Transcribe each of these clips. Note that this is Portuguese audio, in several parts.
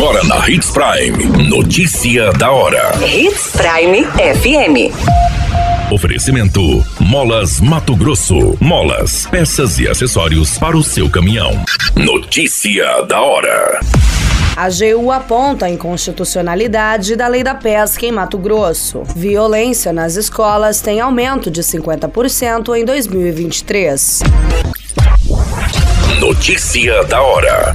Agora na Hits Prime. Notícia da hora. Hits Prime FM. Oferecimento: Molas Mato Grosso. Molas, peças e acessórios para o seu caminhão. Notícia da hora. A AGU aponta a inconstitucionalidade da lei da pesca em Mato Grosso. Violência nas escolas tem aumento de 50% em 2023. Notícia da hora.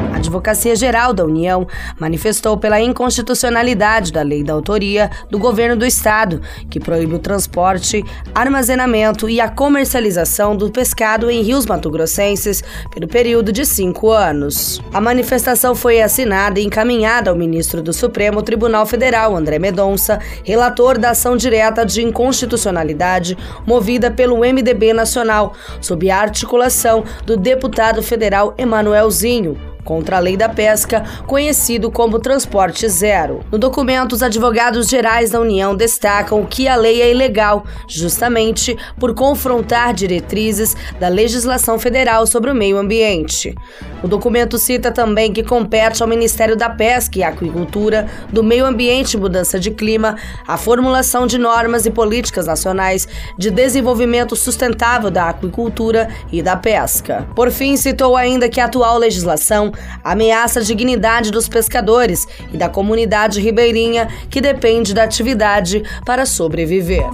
Advocacia Geral da União manifestou pela inconstitucionalidade da lei da autoria do governo do estado, que proíbe o transporte, armazenamento e a comercialização do pescado em rios matogrossenses pelo período de cinco anos. A manifestação foi assinada e encaminhada ao ministro do Supremo Tribunal Federal, André Medonça, relator da ação direta de inconstitucionalidade movida pelo MDB Nacional, sob a articulação do deputado federal Emanuelzinho contra a lei da pesca, conhecido como Transporte Zero. No documento, os advogados gerais da União destacam que a lei é ilegal, justamente por confrontar diretrizes da legislação federal sobre o meio ambiente. O documento cita também que compete ao Ministério da Pesca e Aquicultura, do Meio Ambiente e Mudança de Clima, a formulação de normas e políticas nacionais de desenvolvimento sustentável da aquicultura e da pesca. Por fim, citou ainda que a atual legislação ameaça a dignidade dos pescadores e da comunidade ribeirinha que depende da atividade para sobreviver.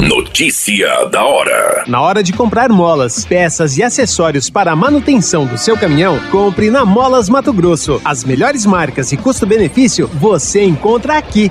Notícia da hora. Na hora de comprar molas, peças e acessórios para a manutenção do seu caminhão, compre na Molas Mato Grosso. As melhores marcas e custo-benefício você encontra aqui.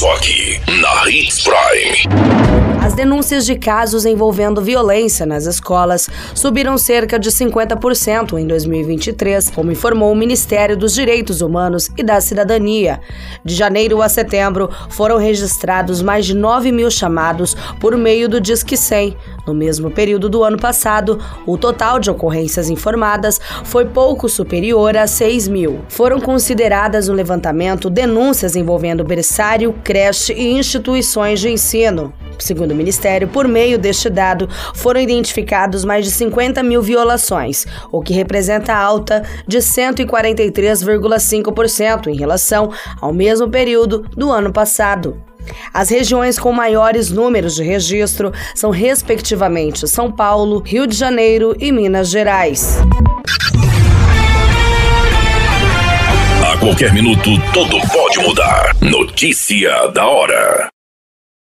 Só aqui na Hits Prime. As denúncias de casos envolvendo violência nas escolas subiram cerca de 50% em 2023, como informou o Ministério dos Direitos Humanos e da Cidadania. De janeiro a setembro, foram registrados mais de 9 mil chamados por meio do Disque 100. No mesmo período do ano passado, o total de ocorrências informadas foi pouco superior a 6 mil. Foram consideradas no levantamento denúncias envolvendo berçário, creche e instituições de ensino. Segundo o Ministério, por meio deste dado, foram identificados mais de 50 mil violações, o que representa alta de 143,5% em relação ao mesmo período do ano passado. As regiões com maiores números de registro são, respectivamente, São Paulo, Rio de Janeiro e Minas Gerais. A qualquer minuto, tudo pode mudar. Notícia da hora.